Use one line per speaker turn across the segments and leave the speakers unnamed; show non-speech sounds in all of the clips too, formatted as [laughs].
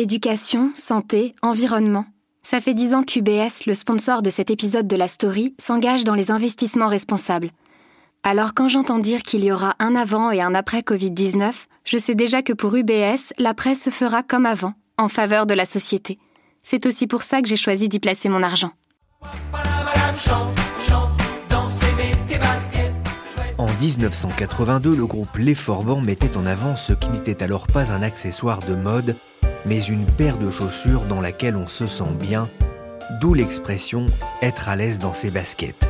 Éducation, santé, environnement. Ça fait dix ans qu'UBS, le sponsor de cet épisode de la story, s'engage dans les investissements responsables. Alors quand j'entends dire qu'il y aura un avant et un après Covid-19, je sais déjà que pour UBS, l'après se fera comme avant, en faveur de la société. C'est aussi pour ça que j'ai choisi d'y placer mon argent.
En 1982, le groupe Les Forbans mettait en avant ce qui n'était alors pas un accessoire de mode, mais une paire de chaussures dans laquelle on se sent bien, d'où l'expression être à l'aise dans ses baskets.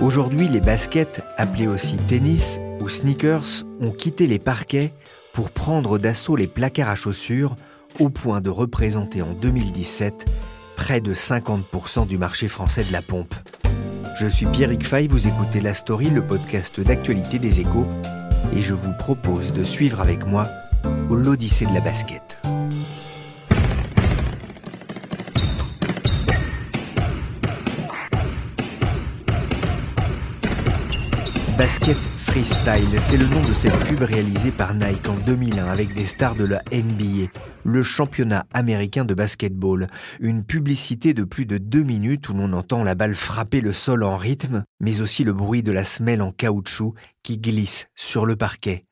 Aujourd'hui, les baskets, appelées aussi tennis ou sneakers, ont quitté les parquets pour prendre d'assaut les placards à chaussures au point de représenter en 2017 près de 50% du marché français de la pompe. Je suis Pierrick Fay, vous écoutez La Story, le podcast d'actualité des échos, et je vous propose de suivre avec moi l'Odyssée de la basket. Basket Freestyle, c'est le nom de cette pub réalisée par Nike en 2001 avec des stars de la NBA, le championnat américain de basketball. Une publicité de plus de deux minutes où l'on entend la balle frapper le sol en rythme, mais aussi le bruit de la semelle en caoutchouc qui glisse sur le parquet.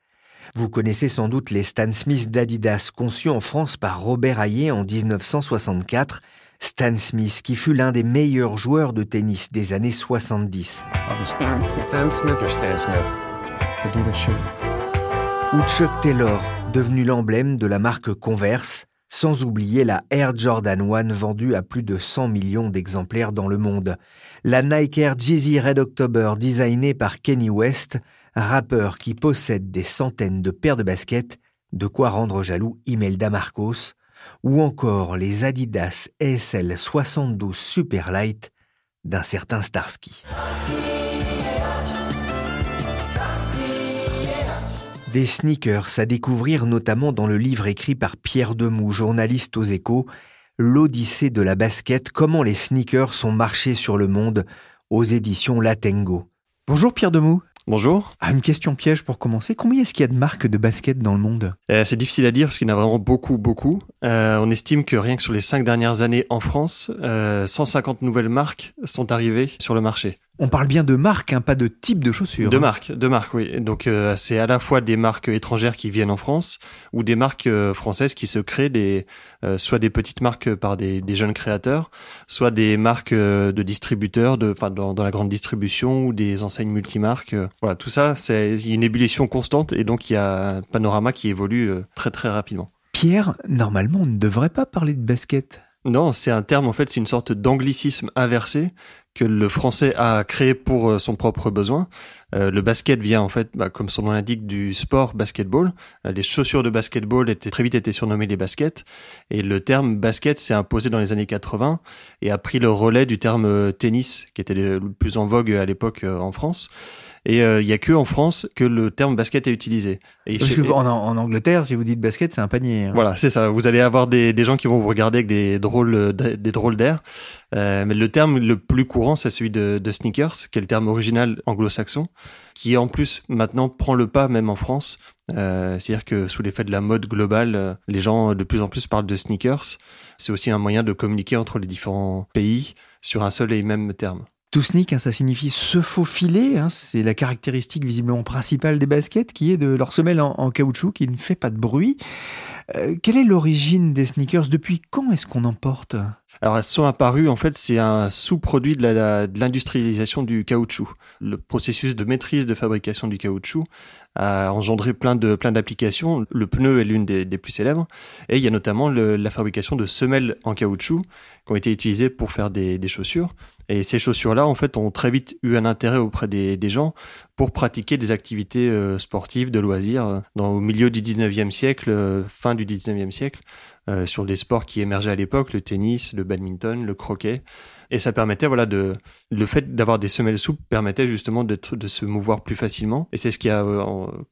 Vous connaissez sans doute les Stan Smith d'Adidas, conçus en France par Robert Hayet en 1964 Stan Smith, qui fut l'un des meilleurs joueurs de tennis des années 70.
Stan Smith. Stan Smith or Stan Smith?
Ou Chuck Taylor, devenu l'emblème de la marque Converse, sans oublier la Air Jordan 1 vendue à plus de 100 millions d'exemplaires dans le monde, la Nike Air Jeezy Red October designée par Kenny West, rappeur qui possède des centaines de paires de baskets, de quoi rendre jaloux Imelda Marcos, ou encore les Adidas SL 72 Superlight d'un certain Starsky. Des sneakers à découvrir notamment dans le livre écrit par Pierre Demou, journaliste aux échos, L'Odyssée de la basket, comment les sneakers sont marchés sur le monde aux éditions Latengo. Bonjour Pierre Demou.
Bonjour.
Ah, une question piège pour commencer. Combien est-ce qu'il y a de marques de basket dans le monde?
Euh, C'est difficile à dire parce qu'il y en a vraiment beaucoup, beaucoup. Euh, on estime que rien que sur les cinq dernières années en France, 150 euh, nouvelles marques sont arrivées sur le marché.
On parle bien de marques, hein, pas de type de chaussures.
De
hein.
marques, de marques, oui. Donc euh, c'est à la fois des marques étrangères qui viennent en France ou des marques euh, françaises qui se créent, des, euh, soit des petites marques par des, des jeunes créateurs, soit des marques de distributeurs, de, enfin dans, dans, la grande distribution ou des enseignes multimarques. voilà, tout ça, c'est une ébullition constante et donc il y a un panorama qui évolue très très rapidement.
Pierre, normalement, on ne devrait pas parler de basket.
Non, c'est un terme, en fait, c'est une sorte d'anglicisme inversé que le français a créé pour euh, son propre besoin. Euh, le basket vient en fait, bah, comme son nom l'indique, du sport basketball. Euh, les chaussures de basketball étaient très vite été surnommées les baskets, et le terme basket s'est imposé dans les années 80 et a pris le relais du terme tennis, qui était le plus en vogue à l'époque en France. Et euh, il y a que en France que le terme basket est utilisé.
Et Parce que en, en, Angleterre, si vous dites basket, c'est un panier. Hein.
Voilà, c'est ça. Vous allez avoir des, des, gens qui vont vous regarder avec des drôles, des drôles d'air. Euh, mais le terme le plus courant, c'est celui de, de, sneakers, qui est le terme original anglo-saxon, qui en plus maintenant prend le pas même en France. Euh, C'est-à-dire que sous l'effet de la mode globale, euh, les gens de plus en plus parlent de sneakers. C'est aussi un moyen de communiquer entre les différents pays sur un seul et même terme.
To sneak, hein, ça signifie se faufiler. Hein, c'est la caractéristique visiblement principale des baskets, qui est de leur semelle en, caoutchouc qui ne fait pas de bruit. Euh, quelle est l'origine des sneakers? Depuis quand est-ce qu'on en porte?
Alors elles sont apparues, en fait, c'est un sous-produit de l'industrialisation du caoutchouc. Le processus de maîtrise de fabrication du caoutchouc a engendré plein de plein d'applications. Le pneu est l'une des, plus célèbres, et il y a notamment la fabrication de semelles en caoutchouc qui ont été utilisées pour faire des, chaussures. Et ces chaussures-là, en fait, ont très vite eu un intérêt auprès des, gens pour pratiquer des activités euh, sportives, de loisirs, euh, dans, au milieu du 19e siècle, euh, fin du 19e siècle. Sur des sports qui émergeaient à l'époque, le tennis, le badminton, le croquet. Et ça permettait, voilà, de, le fait d'avoir des semelles souples permettait justement de, se mouvoir plus facilement. Et c'est ce qui a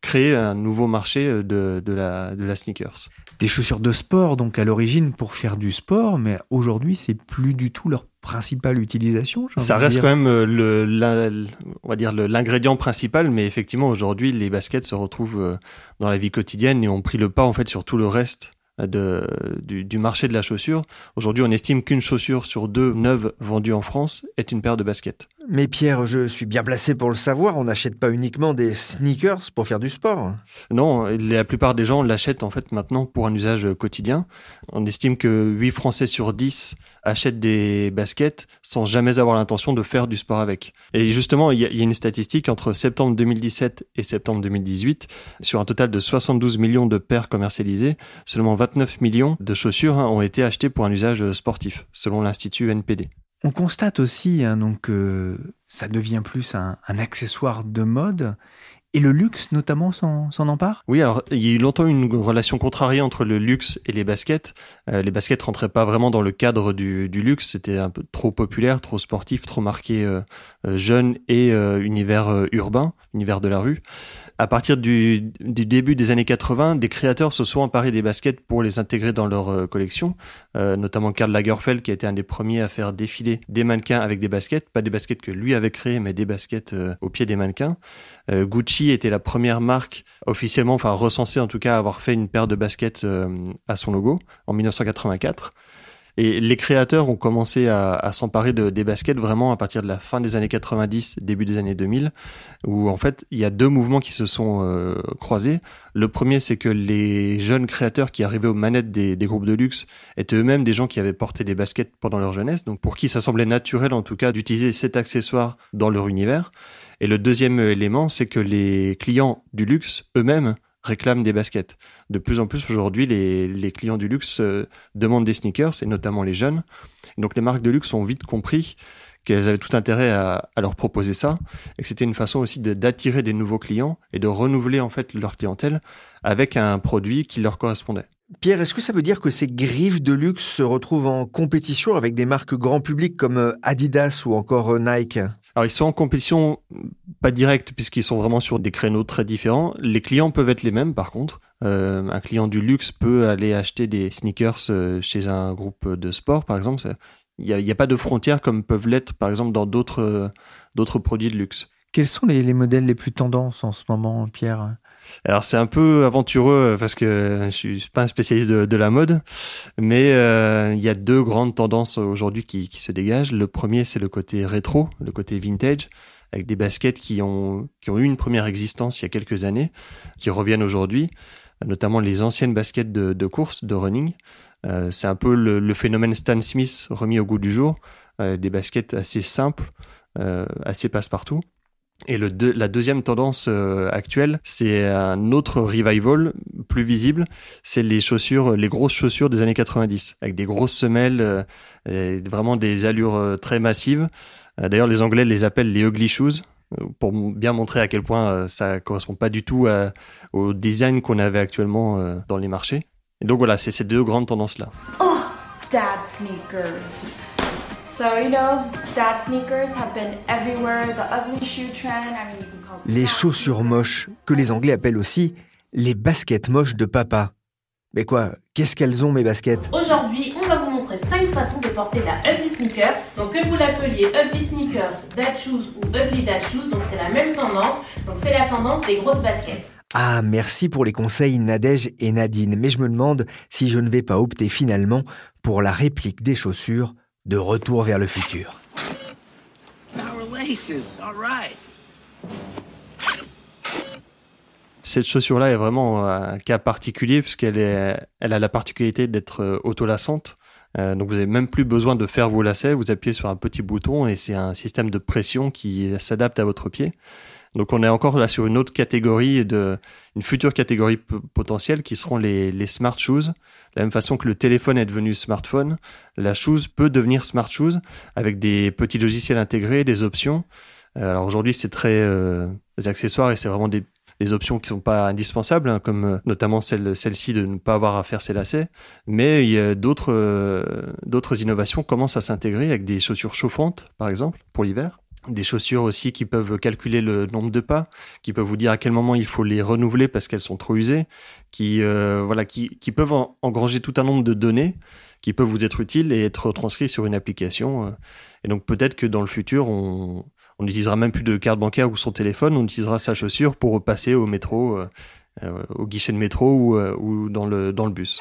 créé un nouveau marché de, de, la, de la sneakers.
Des chaussures de sport, donc à l'origine pour faire du sport, mais aujourd'hui, c'est plus du tout leur principale utilisation.
Ça reste quand même le, on va dire l'ingrédient principal, mais effectivement aujourd'hui les baskets se retrouvent dans la vie quotidienne et ont pris le pas en fait sur tout le reste de, du, marché de la chaussure. Aujourd'hui, on estime qu'une chaussure sur deux neuves vendues en France est une paire de baskets.
Mais Pierre, je suis bien placé pour le savoir, on n'achète pas uniquement des sneakers pour faire du sport.
Non, la plupart des gens l'achètent en fait maintenant pour un usage quotidien. On estime que 8 Français sur 10 achètent des baskets sans jamais avoir l'intention de faire du sport avec. Et justement, il y, a une statistique entre septembre 2017 et septembre 2018, sur un total de 72 millions de paires commercialisées, seulement 29 millions de chaussures hein, ont été achetées pour un usage sportif, selon l'Institut NPD.
On constate aussi hein, donc, que ça devient plus un, accessoire de mode. Et le luxe, notamment, s'en empare?
Oui, alors il y a eu longtemps une relation contrariée entre le luxe et les baskets. Euh, les baskets rentraient pas vraiment dans le cadre du, luxe. C'était un peu trop populaire, trop sportif, trop marqué euh, euh, jeune et univers urbain, univers de la rue à partir du, début des années 80, des créateurs se sont emparés des baskets pour les intégrer dans leur collection, notamment Karl Lagerfeld qui a été un des premiers à faire défiler des mannequins avec des baskets, pas des baskets que lui avait créées, mais des baskets au pied des mannequins. Gucci était la première marque officiellement, enfin recensée en tout cas, à avoir fait une paire de baskets à son logo en 1984. Et les créateurs ont commencé à, s'emparer de, des baskets vraiment à partir de la fin des années 90, début des années 2000, où en fait il y a deux mouvements qui se sont euh, croisés. Le premier, c'est que les jeunes créateurs qui arrivaient aux manettes des, groupes de luxe étaient eux-mêmes des gens qui avaient porté des baskets pendant leur jeunesse, donc pour qui ça semblait naturel en tout cas d'utiliser cet accessoire dans leur univers. Et le deuxième élément, c'est que les clients du luxe eux-mêmes réclament des baskets. De plus en plus aujourd'hui, les, clients du luxe euh, demandent des sneakers, et notamment les jeunes. Donc les marques de luxe ont vite compris qu'elles avaient tout intérêt à, leur proposer ça, et que c'était une façon aussi d'attirer des nouveaux clients et de renouveler en fait leur clientèle avec un produit qui leur correspondait.
Pierre, est-ce que ça veut dire que ces griffes de luxe se retrouvent en compétition avec des marques grand public comme euh, Adidas ou encore euh, Nike?
Alors ils sont en compétition pas directe puisqu'ils sont vraiment sur des créneaux très différents. Les clients peuvent être les mêmes par contre. Euh, un client du luxe peut aller acheter des sneakers euh, chez un groupe de sport par exemple. Il n'y a, pas de frontières comme peuvent l'être par exemple dans d'autres d'autres produits de luxe.
Quels sont les, les modèles les plus tendances en ce moment, Pierre?
Alors c'est un peu aventureux parce que je suis pas un spécialiste de, la mode, mais euh, il y a deux grandes tendances aujourd'hui qui, se dégagent. Le premier c'est le côté rétro, le côté vintage, avec des baskets qui ont eu une première existence il y a quelques années, qui reviennent aujourd'hui, notamment les anciennes baskets de, course, de running. Euh, c'est un peu le, phénomène Stan Smith remis au goût du jour, euh, des baskets assez simples, euh, assez passe-partout. Et la deuxième tendance euh, actuelle, c'est un autre revival plus visible, c'est les chaussures, les grosses chaussures des années 90, avec des grosses semelles, euh, vraiment des allures euh, très massives. D'ailleurs, les Anglais les appellent les ugly shoes, pour bien montrer à quel point ça correspond pas du tout au design qu'on avait actuellement dans les marchés. Et donc voilà, c'est ces deux grandes tendances-là.
Oh, dad sneakers.
Les chaussures moches, que les Anglais appellent aussi les baskets moches de papa. Mais quoi Qu'est-ce qu'elles ont mes baskets?
Aujourd'hui, on va vous montrer 5 façons de porter la ugly sneaker. Donc que vous l'appeliez ugly sneakers, dad shoes ou ugly dad shoes, donc c'est la même tendance. Donc c'est la tendance des grosses baskets.
Ah, merci pour les conseils Nadège et Nadine, mais je me demande si je ne vais pas opter finalement pour la réplique des chaussures de retour vers le futur.
Cette chaussure-là est vraiment un cas particulier puisqu'elle est, elle a la particularité d'être euh, autolassante. Euh, donc vous n'avez même plus besoin de faire vos lacets, vous appuyez sur un petit bouton et c'est un système de pression qui s'adapte à votre pied. Donc on est encore là sur une autre catégorie, de, une future catégorie potentielle qui seront les, les smart shoes. De la même façon que le téléphone est devenu smartphone, la shoes peut devenir smart shoes avec des petits logiciels intégrés, des options. Euh, alors aujourd'hui c'est très euh, accessoires et c'est vraiment des, des options qui sont pas indispensables, hein, comme euh, notamment celle, celle-ci de ne pas avoir à faire ses lacets. Mais il y a d'autres, euh, d'autres innovations commencent à s'intégrer avec des chaussures chauffantes, par exemple, pour l'hiver des chaussures aussi qui peuvent calculer le nombre de pas, qui peuvent vous dire à quel moment il faut les renouveler parce qu'elles sont trop usées, qui euh, voilà, qui, peuvent en- engranger tout un nombre de données qui peuvent vous être utiles et être retranscrits sur une application. euh. Et donc peut-être que dans le futur, on n'utilisera même plus de carte bancaire ou son téléphone, on utilisera sa chaussure pour passer au métro, euh, au guichet de métro ou, ou dans le dans le bus.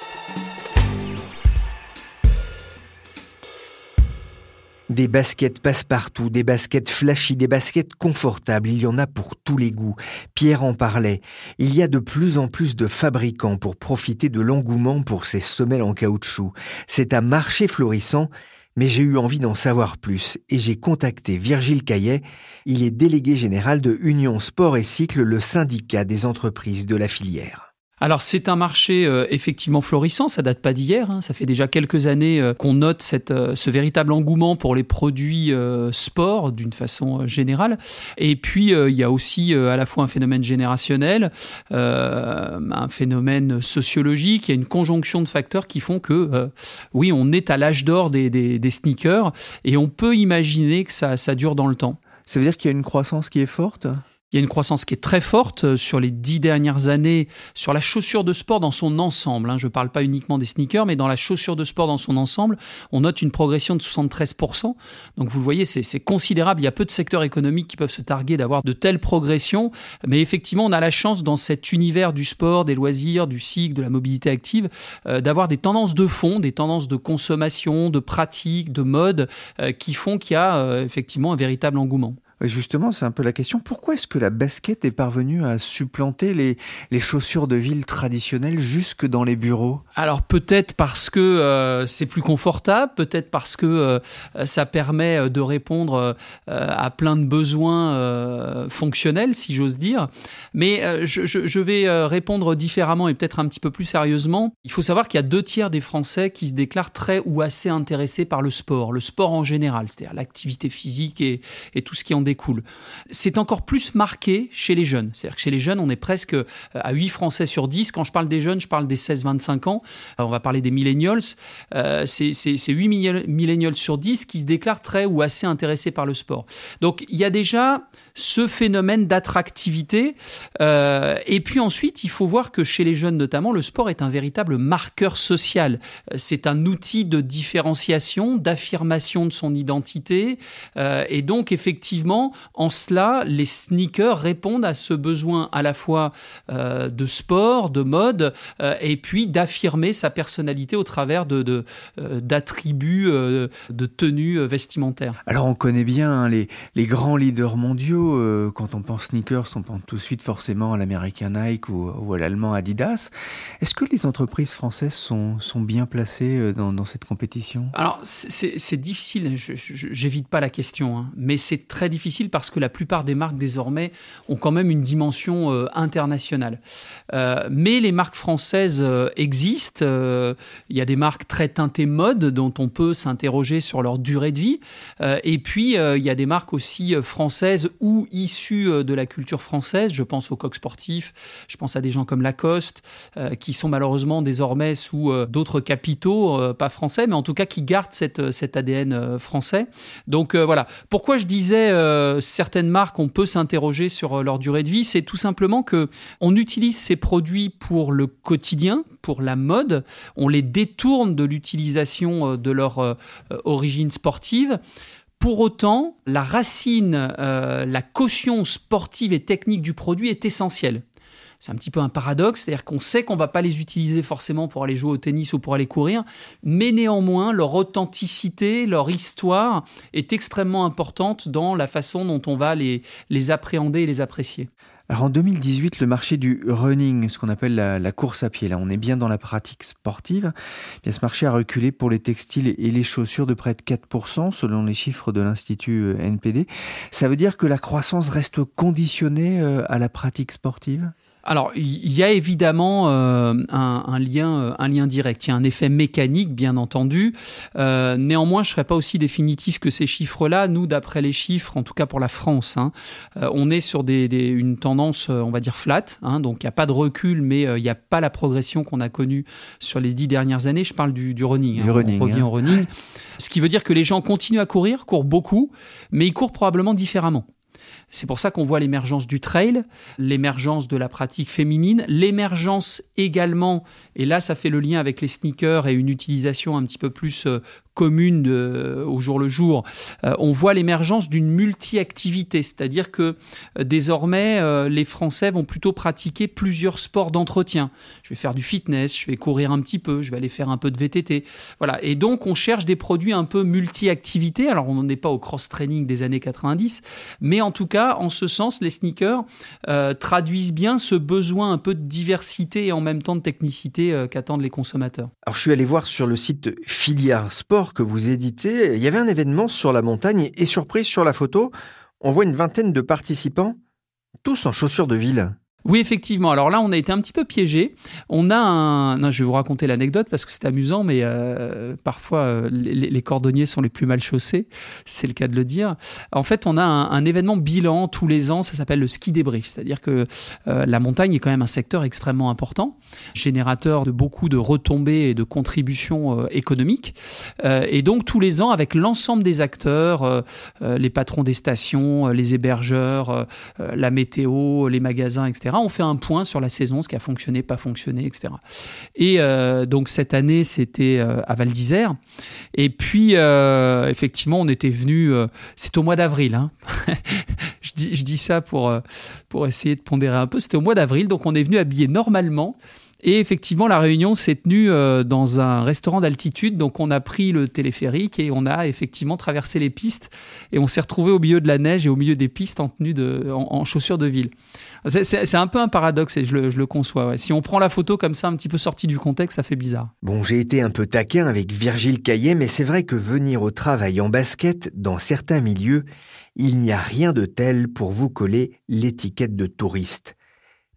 Des baskets passe-partout, des baskets flashy, des baskets confortables, il y en a pour tous les goûts. Pierre en parlait. Il y a de plus en plus de fabricants pour profiter de l'engouement pour ces semelles en caoutchouc. C'est un marché florissant, mais j'ai eu envie d'en savoir plus et j'ai contacté Virgile Caillet. Il est délégué général de Union Sport et Cycle, le syndicat des entreprises de la filière.
Alors c'est un marché euh, effectivement florissant, ça date pas d'hier, hein. ça fait déjà quelques années euh, qu'on note cette, euh, ce véritable engouement pour les produits euh, sport d'une façon générale. Et puis il y a aussi à la fois un phénomène générationnel, un phénomène sociologique, il y a une conjonction de facteurs qui font que oui on est à l'âge d'or des, des- des sneakers et on peut imaginer que ça, ça dure dans le temps.
Ça veut dire qu'il y a une croissance qui est forte?
Il y a une croissance qui est très forte euh, sur les dix dernières années sur la chaussure de sport dans son ensemble. hein. Je ne parle pas uniquement des sneakers, mais dans la chaussure de sport dans son ensemble, on note une progression de 73%. Donc vous le voyez, c'est considérable. Il y a peu de secteurs économiques qui peuvent se targuer d'avoir de telles progressions. Mais effectivement, on a la chance dans cet univers du sport, des loisirs, du cycle, de la mobilité active, euh, d'avoir des tendances de fond, des tendances de consommation, de pratique, de mode, euh, qui font qu'il y a euh, effectivement un véritable engouement.
Justement, c'est un peu la question. Pourquoi est-ce que la basket est parvenue à supplanter les, chaussures de ville traditionnelles jusque dans les bureaux?
Alors peut-être parce que euh, c'est plus confortable, peut-être parce que euh, ça permet euh, de répondre à plein de besoins fonctionnels, si j'ose dire. Mais je, vais répondre différemment et peut-être un petit peu plus sérieusement. Il faut savoir qu'il y a deux tiers des Français qui se déclarent très ou assez intéressés par le sport, le sport en général, c'est-à-dire l'activité physique et, et tout ce qui en découle. C'est encore plus marqué chez les jeunes. C'est-à-dire que chez les jeunes, on est presque euh, à 8 Français sur 10. Quand je parle des jeunes, je parle des 16-25 ans. Alors, on va parler des millennials. Euh, c'est c'est- c'est 8 millenn- millennials sur 10 qui se déclarent très ou assez intéressés par le sport. Donc il y a déjà ce phénomène d'attractivité. Euh, et puis ensuite, il faut voir que chez les jeunes notamment, le sport est un véritable marqueur social. Euh, C'est un outil de différenciation, d'affirmation de son identité. Euh, et donc effectivement, en cela, les sneakers répondent à ce besoin à la fois de sport, de mode, et puis d'affirmer sa personnalité au travers de, d'attributs de tenues vestimentaires.
Alors on connaît bien hein, les, les grands leaders mondiaux. Euh, quand on pense sneakers, on pense tout de suite forcément à l'américain Nike ou, à l'allemand Adidas. Est-ce que les entreprises françaises sont, bien placées euh, dans, cette compétition?
Alors, c'est- difficile, je- j'évite pas la question, hein, mais c'est très difficile parce que la plupart des marques désormais ont quand même une dimension euh, internationale. Mais les marques françaises existent. Il y a des marques très teintées mode dont on peut s'interroger sur leur durée de vie. Et puis, il y a des marques aussi françaises ou issues euh, de la culture française. Je pense au coq sportif, je pense à des gens comme Lacoste, euh, qui sont malheureusement désormais sous euh, d'autres capitaux, pas français, mais en tout cas qui gardent cet ADN français. Donc voilà. Pourquoi je disais certaines marques, on peut s'interroger sur leur durée de vie, c'est tout simplement que on utilise ces produits pour le quotidien, pour la mode, on les détourne de l'utilisation de leur origine sportive. Pour autant, la racine, euh, la caution sportive et technique du produit est essentielle. c'est un petit peu un paradoxe, c'est-à-dire qu'on sait qu'on va pas les utiliser forcément pour aller jouer au tennis ou pour aller courir, mais néanmoins leur authenticité, leur histoire est extrêmement importante dans la façon dont on va les, les appréhender et les apprécier.
Alors en 2018, le marché du running, ce qu'on appelle la, course à pied, là on est bien dans la pratique sportive, eh bien, ce marché a reculé pour les textiles et les chaussures de près de 4% selon les chiffres de l'Institut euh, NPD. Ça veut dire que la croissance reste conditionnée euh, à la pratique sportive?
Alors, il y a évidemment euh, un, lien, euh, un lien direct. Il y a un effet mécanique, bien entendu. Euh, néanmoins, je ne serais pas aussi définitif que ces chiffres-là. Nous, d'après les chiffres, en tout cas pour la France, hein, on est sur des, une tendance, on va dire, flat. Hein, donc, il n'y a pas de recul, mais il n'y a pas la progression qu'on a connue sur les dix dernières années. Je parle du, running.
Hein. running
on revient au running. Ce qui veut dire que les gens continuent à courir, courent beaucoup, mais ils courent probablement différemment. C'est pour ça qu'on voit l'émergence du trail, l'émergence de la pratique féminine, l'émergence également, et là ça fait le lien avec les sneakers et une utilisation un petit peu plus euh, commune au jour le jour, euh, on voit l'émergence d'une multi-activité, c'est-à-dire que euh, désormais euh, les Français vont plutôt pratiquer plusieurs sports d'entretien. Je vais faire du fitness, je vais courir un petit peu, je vais aller faire un peu de VTT. Voilà, et donc on cherche des produits un peu multi-activité. Alors on n'en est pas au cross-training des années 90, mais en tout cas, en ce sens, les sneakers traduisent bien ce besoin un peu de diversité et en même temps de technicité qu'attendent les consommateurs.
Alors je suis allé voir sur le site Filière Sport que vous éditez, il y avait un événement sur la montagne et surprise sur la photo, on voit une vingtaine de participants, tous en chaussures de ville.
Oui, effectivement. Alors là, on a été un petit peu piégé. On a un. Non, je vais vous raconter l'anecdote parce que c'est amusant, mais euh, parfois euh, les, cordonniers sont les plus mal chaussés. C'est le cas de le dire. En fait, on a un, événement bilan tous les ans. Ça s'appelle le ski débrief. C'est-à-dire que euh, la montagne est quand même un secteur extrêmement important, générateur de beaucoup de retombées et de contributions économiques. et donc tous les ans, avec l'ensemble des acteurs, les patrons des stations, les hébergeurs, la météo, les magasins, etc on fait un point sur la saison, ce qui a fonctionné, pas fonctionné, etc. Et euh, donc cette année, c'était euh, à Val d'Isère. Et puis, euh, effectivement, on était venu. c'est au mois d'avril. Hein. [laughs] je, dis, ça pour, pour essayer de pondérer un peu. C'était au mois d'avril, donc on est venu habillé normalement. Et effectivement, la réunion s'est tenue dans un restaurant d'altitude. Donc, on a pris le téléphérique et on a effectivement traversé les pistes. Et on s'est retrouvé au milieu de la neige et au milieu des pistes en tenue de, en chaussures de ville. C'est un peu un paradoxe et je le, conçois. Si on prend la photo comme ça, un petit peu sortie du contexte, ça fait bizarre.
Bon, j'ai été un peu taquin avec Virgile Caillet, mais c'est vrai que venir au travail en basket, dans certains milieux, il n'y a rien de tel pour vous coller l'étiquette de touriste.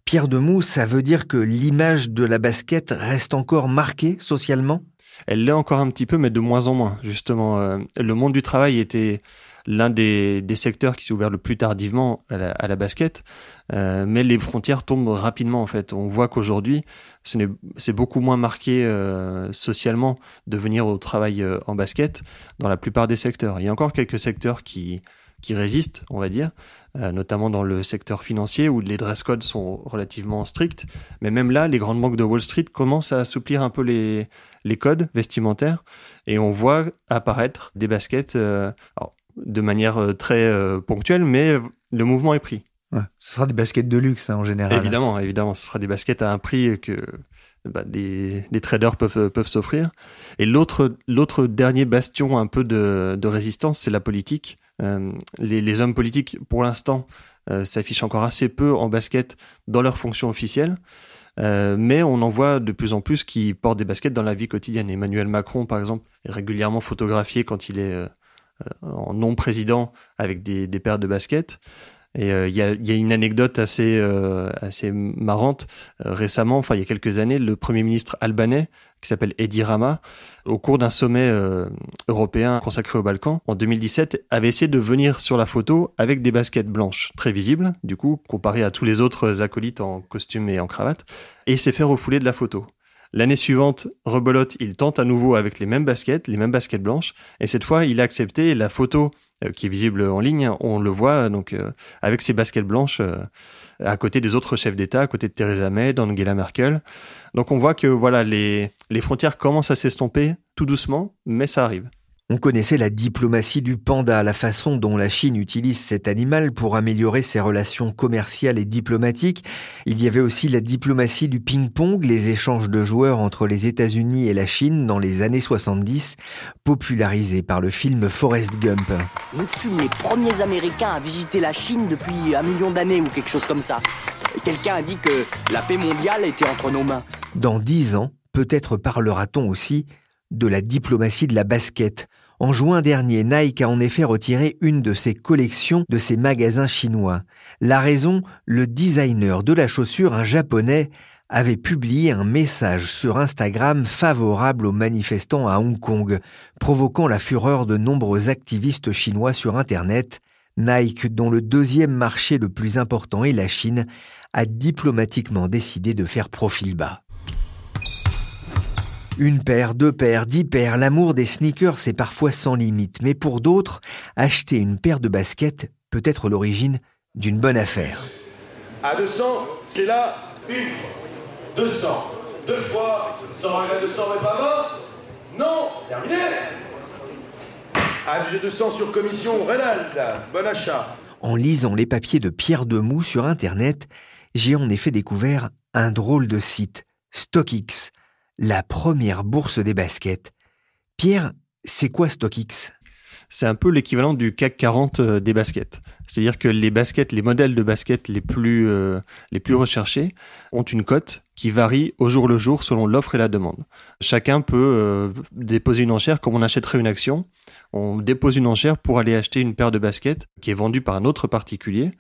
Pierre Demou, ça veut dire que l'image de la basket reste encore marquée socialement?
Elle l'est encore un petit peu, mais de moins en moins, justement. Euh, le monde du travail était l'un des, secteurs qui s'est ouvert le plus tardivement à la basket. Euh, mais les frontières tombent rapidement en fait. On voit qu'aujourd'hui, c'est beaucoup moins marqué euh, socialement de venir au travail en basket dans la plupart des secteurs. Il y a encore quelques secteurs qui, qui résistent, on va dire, notamment dans le secteur financier où les dress codes sont relativement stricts. Mais même là, les grandes banques de Wall Street commencent à assouplir un peu les, les codes vestimentaires et on voit apparaître des baskets de manière très ponctuelle, mais le mouvement est pris.
Ce sera des baskets de luxe hein, en général.
Évidemment, évidemment, ce sera des baskets à un prix que bah, des, traders peuvent, peuvent s'offrir. Et l'autre, l'autre dernier bastion un peu de, résistance, c'est la politique. Euh, les, hommes politiques, pour l'instant, euh, s'affichent encore assez peu en basket dans leur fonction officielle. Euh, mais on en voit de plus en plus qui portent des baskets dans la vie quotidienne. Emmanuel Macron, par exemple, est régulièrement photographié quand il est en non-président avec des, des paires de baskets. Et euh, il y, a, une anecdote assez, euh, assez marrante. Euh, récemment, enfin il y a quelques années, le Premier ministre albanais, qui s'appelle Edi Rama, au cours d'un sommet européen consacré aux Balkans, en 2017, avait essayé de venir sur la photo avec des baskets blanches, très visibles, du coup, comparé à tous les autres acolytes en costume et en cravate, et s'est fait refouler de la photo. L'année suivante, rebelote, il tente à nouveau avec les mêmes baskets, les mêmes baskets blanches, et cette fois, il a accepté la photo qui est visible en ligne, on le voit donc euh, avec ses baskets blanches euh, à côté des autres chefs d'État, à côté de Theresa May, d'Angela Merkel. Donc on voit que voilà les, les frontières commencent à s'estomper tout doucement, mais ça arrive.
On connaissait la diplomatie du panda, la façon dont la Chine utilise cet animal pour améliorer ses relations commerciales et diplomatiques. Il y avait aussi la diplomatie du ping-pong, les échanges de joueurs entre les États-Unis et la Chine dans les années 70, popularisés par le film Forrest Gump.
Nous fûmes les premiers Américains à visiter la Chine depuis un million d'années ou quelque chose comme ça. Quelqu'un a dit que la paix mondiale était entre nos mains.
Dans dix ans, peut-être parlera-t-on aussi de la diplomatie de la basket. En juin dernier, Nike a en effet retiré une de ses collections de ses magasins chinois. La raison, le designer de la chaussure, un japonais, avait publié un message sur Instagram favorable aux manifestants à Hong Kong, provoquant la fureur de nombreux activistes chinois sur Internet. Nike, dont le deuxième marché le plus important est la Chine, a diplomatiquement décidé de faire profil bas. Une paire, deux paires, dix paires, l'amour des sneakers c'est parfois sans limite, mais pour d'autres, acheter une paire de baskets peut être l'origine d'une bonne affaire.
À 200, c'est là, une, 200, deux fois, 100 à 200 mais pas 20 Non, terminé. AG 200 sur commission, Reynald, bon achat.
En lisant les papiers de Pierre Demou sur Internet, j'ai en effet découvert un drôle de site, StockX, la première bourse des baskets. Pierre, c'est quoi StockX?
C'est un peu l'équivalent du CAC 40 euh, des baskets. C'est-à-dire que les baskets, les modèles de baskets les plus, euh, les plus recherchés ont une cote qui varie au jour le jour selon l'offre et la demande. Chacun peut euh, déposer une enchère comme on achèterait une action. On dépose une enchère pour aller acheter une paire de baskets qui est vendue par un autre particulier.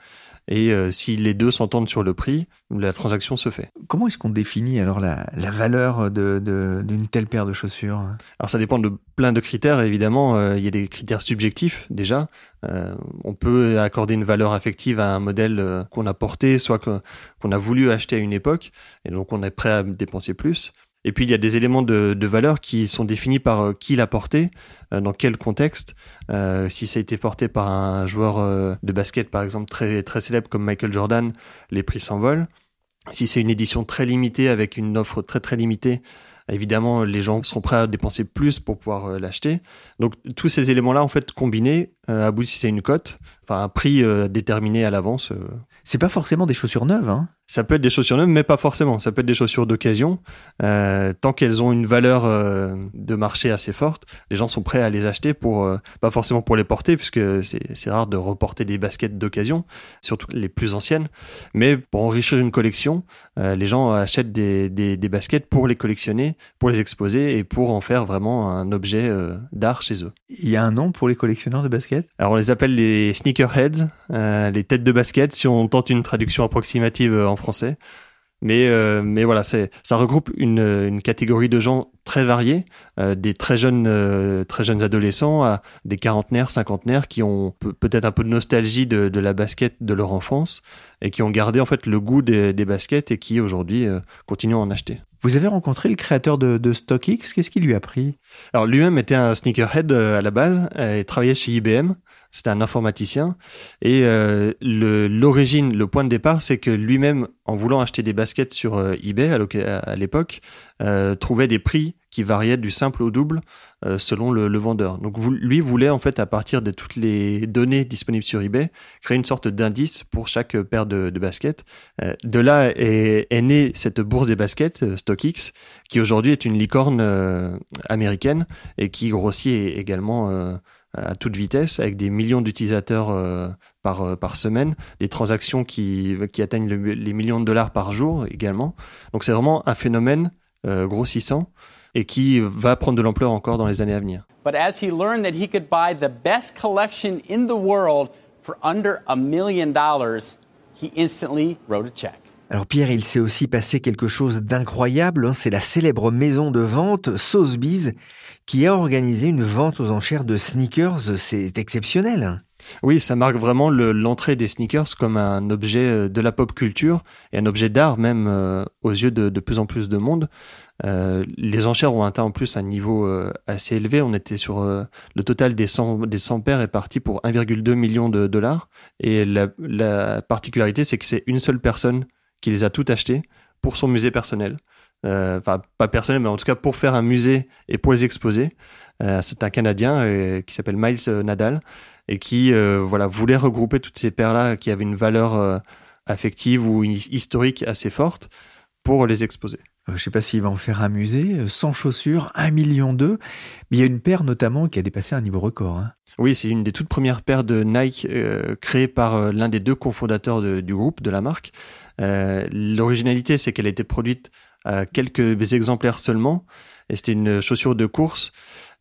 Et euh, si les deux s'entendent sur le prix, la transaction se fait.
Comment est-ce qu'on définit alors la, valeur d'une telle paire de chaussures?
Alors ça dépend de plein de critères. Évidemment, euh, il y a des critères subjectifs déjà. Euh, on peut accorder une valeur affective à un modèle qu'on a porté, soit qu'on a voulu acheter à une époque, et donc on est prêt à dépenser plus. Et puis il y a des éléments de, valeur qui sont définis par euh, qui l'a porté, euh, dans quel contexte. Euh, si ça a été porté par un joueur de basket par exemple très très célèbre comme Michael Jordan, les prix s'envolent. Si c'est une édition très limitée avec une offre très très limitée, évidemment les gens seront prêts à dépenser plus pour pouvoir l'acheter. Donc tous ces éléments-là en fait combinés aboutissent à une cote, enfin un prix déterminé à l'avance.
C'est pas forcément des chaussures neuves, hein
ça peut être des chaussures neuves, mais pas forcément. Ça peut être des chaussures d'occasion. Euh, tant qu'elles ont une valeur euh, de marché assez forte, les gens sont prêts à les acheter pour, euh, pas forcément pour les porter, puisque c'est rare de reporter des baskets d'occasion, surtout les plus anciennes. Mais pour enrichir une collection, les gens achètent des, des, des, baskets pour les collectionner, pour les exposer et pour en faire vraiment un objet d'art chez eux.
Il y a un nom pour les collectionneurs de baskets?
Alors on les appelle les sneakerheads, les têtes de basket, si on tente une traduction approximative en français. Mais, euh, mais voilà, ça regroupe une, une, catégorie de gens très variés, euh, des très jeunes, euh, très jeunes adolescents à des quarantenaires, cinquantenaires qui ont peut-être un peu de nostalgie de, de, la basket de leur enfance et qui ont gardé en fait le goût des, des baskets et qui aujourd'hui continuent à en acheter.
Vous avez rencontré le créateur de, StockX, qu'est-ce qui lui a pris?
Alors lui-même était un sneakerhead à la base, et travaillait chez IBM c'était un informaticien. Et euh, l'origine, le, point de départ, c'est que lui-même, en voulant acheter des baskets sur euh, eBay à l'époque, euh, trouvait des prix qui variaient du simple au double euh, selon le, vendeur. Donc lui voulait en fait, à partir de toutes les données disponibles sur eBay, créer une sorte d'indice pour chaque paire de, baskets. de là est, née cette bourse des baskets, StockX, qui aujourd'hui est une licorne américaine et qui grossit également à toute vitesse, avec des millions d'utilisateurs euh, par, euh, semaine, des transactions qui, atteignent les millions de dollars par jour également. Donc c'est vraiment un phénomène euh, grossissant et qui va prendre de l'ampleur encore dans les années à venir.
But as he learned that he could buy the best collection in the world for under a million dollars, he instantly wrote a check.
Alors Pierre, il s'est aussi passé quelque chose d'incroyable, hein. c'est la célèbre maison de vente Sotheby's qui a organisé une vente aux enchères de sneakers, c'est exceptionnel.
Oui, ça marque vraiment l'entrée des sneakers comme un objet euh, de la pop culture et un objet d'art même euh, aux yeux de, plus en plus de monde. Euh, les enchères ont atteint en plus un niveau assez élevé. On était sur le total des 100, des 100 paires est parti pour 1,2 million de dollars. Et la, la particularité, c'est que c'est une seule personne qui les a toutes achetées pour son musée personnel. Euh, enfin pas personnel, mais en tout cas pour faire un musée et pour les exposer. Euh, c'est un Canadien euh, qui s'appelle Miles Nadal et qui voilà voulait regrouper toutes ces paires-là qui avaient une valeur affective ou historique assez forte pour les exposer.
Je ne sais pas s'il va en faire un musée, sans chaussures, 1 million d'eux. Mais il y a une paire notamment qui a dépassé un niveau record. Hein.
Oui, c'est une des toutes premières paires de Nike créées par l'un des deux cofondateurs du groupe, de la marque. L'originalité, c'est qu'elle a été produite à quelques exemplaires seulement. Et c'était une chaussure de course.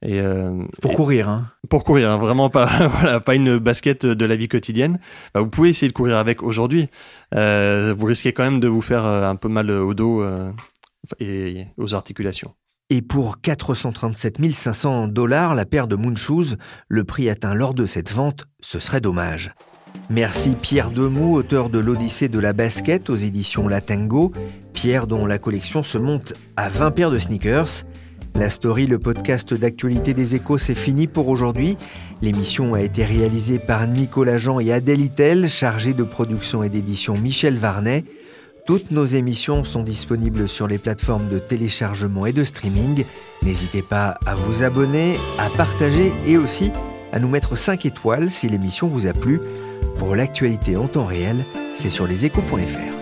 Et,
euh, pour courir, hein.
Pour courir, hein, vraiment pas, [laughs] voilà, pas une basket de la vie quotidienne. Bah, vous pouvez essayer de courir avec aujourd'hui. Euh, vous risquez quand même de vous faire euh, un peu mal au dos et aux articulations.
Et pour 437 500 dollars, la paire de Moon Shoes, le prix atteint lors de cette vente, ce serait dommage. Merci Pierre Demou, auteur de l'Odyssée de la basket aux éditions Latingo. Pierre dont la collection se monte à 20 paires de sneakers. La story, le podcast d'actualité des échos, c'est fini pour aujourd'hui. L'émission a été réalisée par Nicolas Jean et Adèle Itel, chargée de production et d'édition Michel Varnet. Toutes nos émissions sont disponibles sur les plateformes de téléchargement et de streaming. N'hésitez pas à vous abonner, à partager et aussi à nous mettre 5 étoiles si l'émission vous a plu. Pour l'actualité en temps réel, c'est sur leséchos.fr.